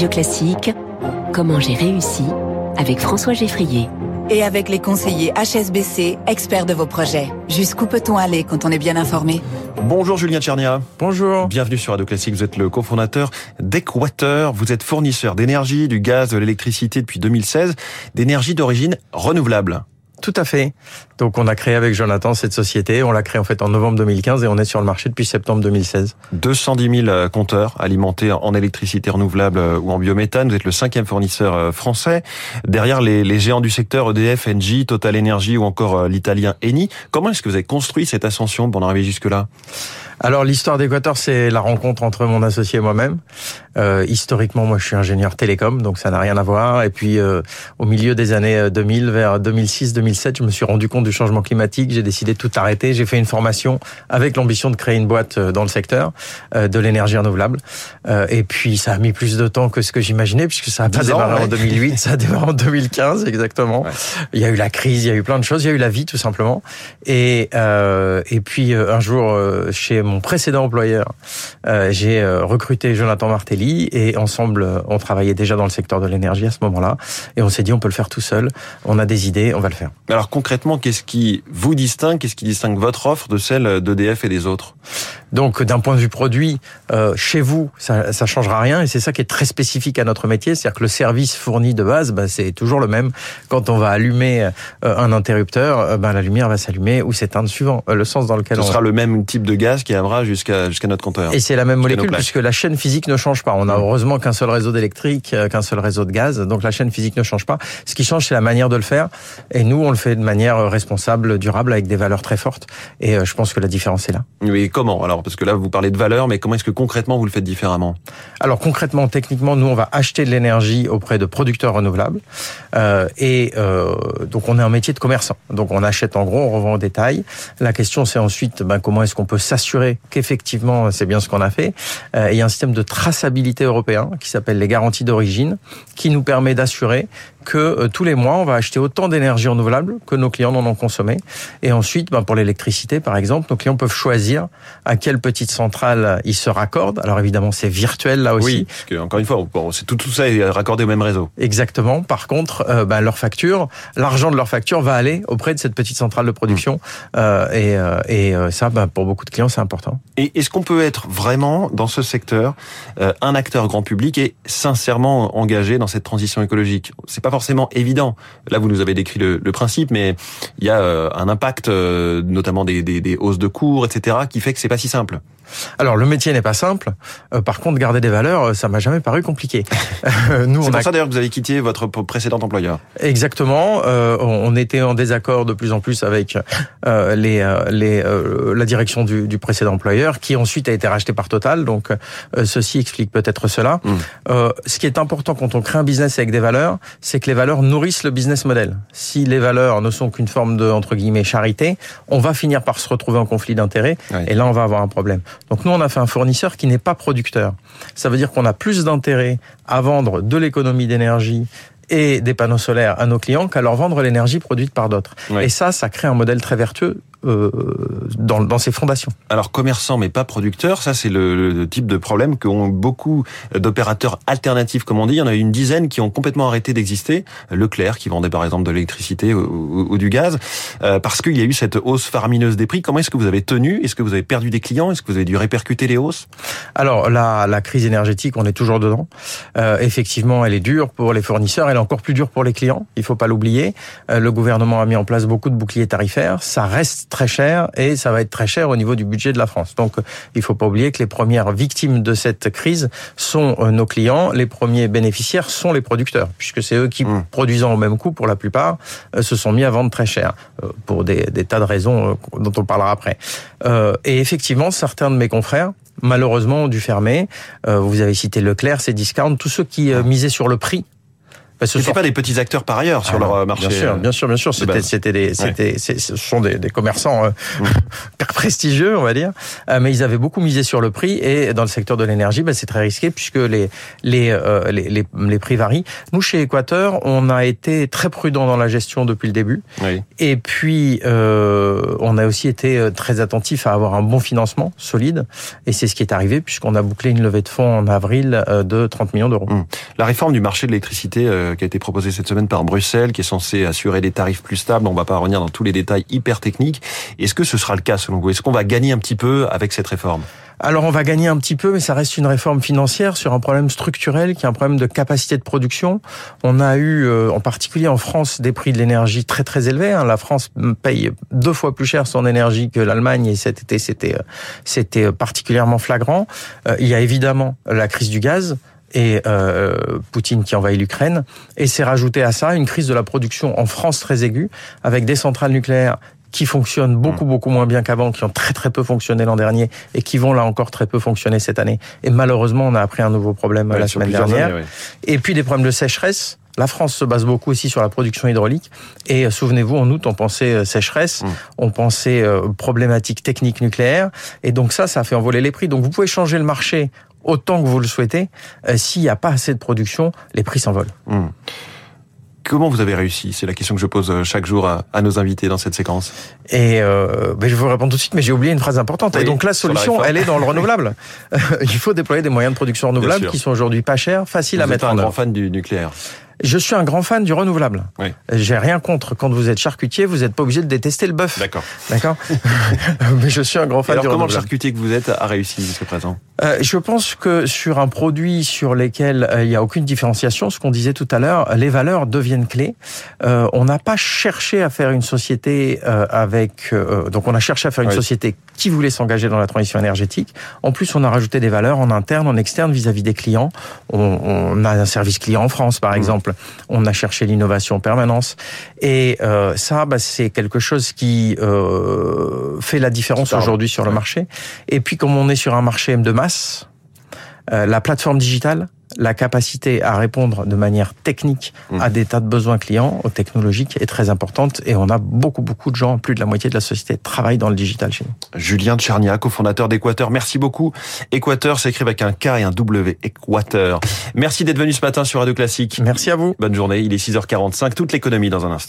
Radio Classique, Comment j'ai réussi avec François Geffrier. Et avec les conseillers HSBC, experts de vos projets. Jusqu'où peut-on aller quand on est bien informé? Bonjour Julien Tchernia. Bonjour. Bienvenue sur Radio Classique. Vous êtes le cofondateur d'Equator. Vous êtes fournisseur d'énergie, du gaz, de l'électricité depuis 2016, d'énergie d'origine renouvelable. Tout à fait. Donc on a créé avec Jonathan cette société. On l'a créée en fait en novembre 2015 et on est sur le marché depuis septembre 2016. 210 000 compteurs alimentés en électricité renouvelable euh, ou en biométhane. Vous êtes le cinquième fournisseur euh, français. Derrière les, les géants du secteur EDF, Engie, Total Energy ou encore euh, l'italien Eni. Comment est-ce que vous avez construit cette ascension pour en arriver jusque-là? Alors l'histoire d'Équateur, c'est la rencontre entre mon associé et moi-même. Euh, historiquement, moi, je suis ingénieur télécom, donc ça n'a rien à voir. Et puis, euh, au milieu des années 2000, vers 2006-2007, je me suis rendu compte du changement climatique. J'ai décidé de tout arrêter. J'ai fait une formation avec l'ambition de créer une boîte dans le secteur euh, de l'énergie renouvelable. Euh, et puis, ça a mis plus de temps que ce que j'imaginais, puisque ça a pas démarré ouais. en 2008, ça a démarré en 2015, exactement. Ouais. Il y a eu la crise, il y a eu plein de choses, il y a eu la vie, tout simplement. Et et puis un jour, chez mon précédent employeur, euh, j'ai recruté Jonathan Martelly et ensemble, on travaillait déjà dans le secteur de l'énergie à ce moment-là. Et on s'est dit, on peut le faire tout seul. On a des idées, on va le faire. Alors concrètement, qu'est-ce qui vous distingue Qu'est-ce qui distingue votre offre de celle d'EDF et des autres? Donc, d'un point de vue produit, euh, chez vous, ça, ça changera rien. Et c'est ça qui est très spécifique à notre métier, c'est-à-dire que le service fourni de base, bah, c'est toujours le même. Quand on va allumer euh, un interrupteur, bah, la lumière va s'allumer ou s'éteindre suivant le sens dans lequel Ce on. sera le même type de gaz qui amènera jusqu'à jusqu'à notre compteur. Et c'est la même molécule puisque la chaîne physique ne change pas. On a heureusement qu'un seul réseau d'électrique, qu'un seul réseau de gaz, donc la chaîne physique ne change pas. Ce qui change, c'est la manière de le faire. Et nous, on le fait de manière responsable, durable, avec des valeurs très fortes. Et je pense que la différence est là. Oui, comment Alors, parce que là, vous parlez de valeurs, mais comment est-ce que concrètement vous le faites différemment? Alors concrètement, techniquement, nous, on va acheter de l'énergie auprès de producteurs renouvelables. Euh, et euh, donc, on est un métier de commerçant. Donc, on achète en gros, on revend au détail. La question, c'est ensuite ben, comment est-ce qu'on peut s'assurer qu'effectivement, c'est bien ce qu'on a fait? Euh, il y a un système de traçabilité européen qui s'appelle les garanties d'origine, qui nous permet d'assurer que euh, tous les mois, on va acheter autant d'énergie renouvelable que nos clients en ont consommé. Et ensuite, ben, pour l'électricité, par exemple, nos clients peuvent choisir à quelle petite centrale ils se raccordent. Alors évidemment, c'est virtuel là aussi. Oui, parce que, encore une fois, bon, c'est tout, tout ça est raccordé au même réseau. Exactement. Par contre, euh, ben, leur facture, l'argent de leur facture va aller auprès de cette petite centrale de production. Mmh. Euh, et, euh, et ça, ben, pour beaucoup de clients, c'est important. Et est-ce qu'on peut être vraiment dans ce secteur euh, un acteur grand public et sincèrement engagé dans cette transition écologique? C'est pas forcément évident. Là, vous nous avez décrit le, le principe, mais il y a euh, un impact, euh, notamment des, des, des, hausses de cours, etc., qui fait que c'est pas si simple. Alors le métier n'est pas simple. Euh, par contre, garder des valeurs, ça m'a jamais paru compliqué. nous, c'est pour a... ça d'ailleurs que vous avez quitté votre précédent employeur. Exactement. Euh, on était en désaccord de plus en plus avec euh, les, les la direction du, du, précédent employeur, qui ensuite a été racheté par Total. Donc ceci explique peut-être cela. Mm. ce qui est important quand on crée un business avec des valeurs, c'est que les valeurs nourrissent le business model. Si les valeurs ne sont qu'une forme de entre guillemets charité, on va finir par se retrouver en conflit d'intérêts, oui. et là on va avoir un problème. Donc nous, on a fait un fournisseur qui n'est pas producteur. Ça veut dire qu'on a plus d'intérêt à vendre de l'économie d'énergie et des panneaux solaires à nos clients qu'à leur vendre l'énergie produite par d'autres. Et ça, ça crée un modèle très vertueux euh, dans, dans ses fondations. Alors commerçant mais pas producteur, ça c'est le, le, type de problème qu'ont beaucoup d'opérateurs alternatifs, comme on dit. Il y en a une dizaine qui ont complètement arrêté d'exister. Leclerc qui vendait par exemple de l'électricité ou, ou, ou, du gaz, euh, parce qu'il y a eu cette hausse faramineuse des prix. Comment est-ce que vous avez tenu? Est-ce que vous avez perdu des clients? Est-ce que vous avez dû répercuter les hausses? Alors la, la crise énergétique, on est toujours dedans. Euh, effectivement, elle est dure pour les fournisseurs, elle est encore plus dure pour les clients. Il faut pas l'oublier. Euh, le gouvernement a mis en place beaucoup de boucliers tarifaires. Ça reste très cher et ça va être très cher au niveau du budget de la France. Donc il faut pas oublier que les premières victimes de cette crise sont nos clients, les premiers bénéficiaires sont les producteurs puisque c'est eux qui mmh. produisant au même coût pour la plupart se sont mis à vendre très cher pour des, des tas de raisons dont on parlera après. Et effectivement, certains de mes confrères malheureusement ont dû fermer. Vous avez cité Leclerc, c'est discount, tous ceux qui misaient sur le prix Bah, ce ne sont pas des petits acteurs par ailleurs sur leur marché. Bien sûr, bien sûr, bien sûr. C'était, c'était des, c'était, ce sont des, des commerçants euh, mmh. prestigieux, on va dire, mais ils avaient beaucoup misé sur le prix et dans le secteur de l'énergie, bah, c'est très risqué puisque les les, les les, les prix varient. Nous chez Équateur, on a été très prudent dans la gestion depuis le début. Oui. Et puis euh, on a aussi été très attentif à avoir un bon financement solide et c'est ce qui est arrivé puisqu'on a bouclé une levée de fonds en avril de 30 millions d'euros. Mmh. La réforme du marché de l'électricité euh, qui a été proposée cette semaine par Bruxelles, qui est censée assurer des tarifs plus stables, on ne va pas revenir dans tous les détails hyper techniques. Est-ce que ce sera le cas selon vous? Est-ce qu'on va gagner un petit peu avec cette réforme? Alors on va gagner un petit peu, mais ça reste une réforme financière sur un problème structurel qui est un problème de capacité de production. On a eu, euh, en particulier en France, des prix de l'énergie très très élevés. Hein. La France paye deux fois plus cher son énergie que l'Allemagne et cet été c'était euh, c'était particulièrement flagrant. Il y a évidemment la crise du gaz et euh, Poutine qui envahit l'Ukraine. Et c'est rajouté à ça une crise de la production en France très aiguë, avec des centrales nucléaires qui fonctionnent beaucoup mmh. beaucoup moins bien qu'avant, qui ont très très peu fonctionné l'an dernier et qui vont là encore très peu fonctionner cette année. Et malheureusement, on a appris un nouveau problème la semaine dernière. Et puis des problèmes de sécheresse. La France se base beaucoup aussi sur la production hydraulique. Et euh, souvenez-vous, en août, on pensait euh, sécheresse, mmh. on pensait problématique technique nucléaire. Et donc ça, ça a fait envoler les prix. Donc vous pouvez changer le marché autant que vous le souhaitez. Euh, s'il n'y a pas assez de production, les prix s'envolent. Hmm. Comment vous avez réussi? C'est la question que je pose euh, chaque jour à, nos invités dans cette séquence. Et euh, ben je vous réponds tout de suite, mais j'ai oublié une phrase importante. et donc la solution, elle est dans le renouvelable. Il faut déployer des moyens de production renouvelables qui sont aujourd'hui pas chers, faciles à mettre en œuvre. un grand fan du nucléaire. Je suis un grand fan du renouvelable. Oui. J'ai rien contre. Quand vous êtes charcutier, vous n'êtes pas obligé de détester le bœuf. D'accord. D'accord. Mais je suis un grand fan alors, du comment renouvelable. le charcutier que vous êtes a réussi jusqu'à présent euh, Je pense que sur un produit sur lequel euh, il n'y a aucune différenciation, ce qu'on disait tout à l'heure, les valeurs deviennent clés. Euh, on n'a pas cherché à faire une société euh, avec... Euh, donc on a cherché à faire une société qui voulait s'engager dans la transition énergétique. En plus, on a rajouté des valeurs en interne, en externe vis-à-vis des clients. On, on, a un service client en France, par mmh. exemple. On a cherché l'innovation en permanence. Et euh, ça, bah, c'est quelque chose qui euh, fait la différence aujourd'hui sur le marché. Et puis, comme on est sur un marché de masse, euh, la plateforme digitale, la capacité à répondre de manière technique à mmh. des tas de besoins clients, aux technologiques, est très importante. Et on a beaucoup, beaucoup de gens, plus de la moitié de la société, travaillent dans le digital chez nous. Julien Tchernia, cofondateur d'Équateur. Merci beaucoup. Équateur s'écrit avec un K et un W. Équateur. Merci d'être venu ce matin sur Radio Classique. Merci à vous. Bonne journée. Il est 6h45. Toute l'économie dans un instant.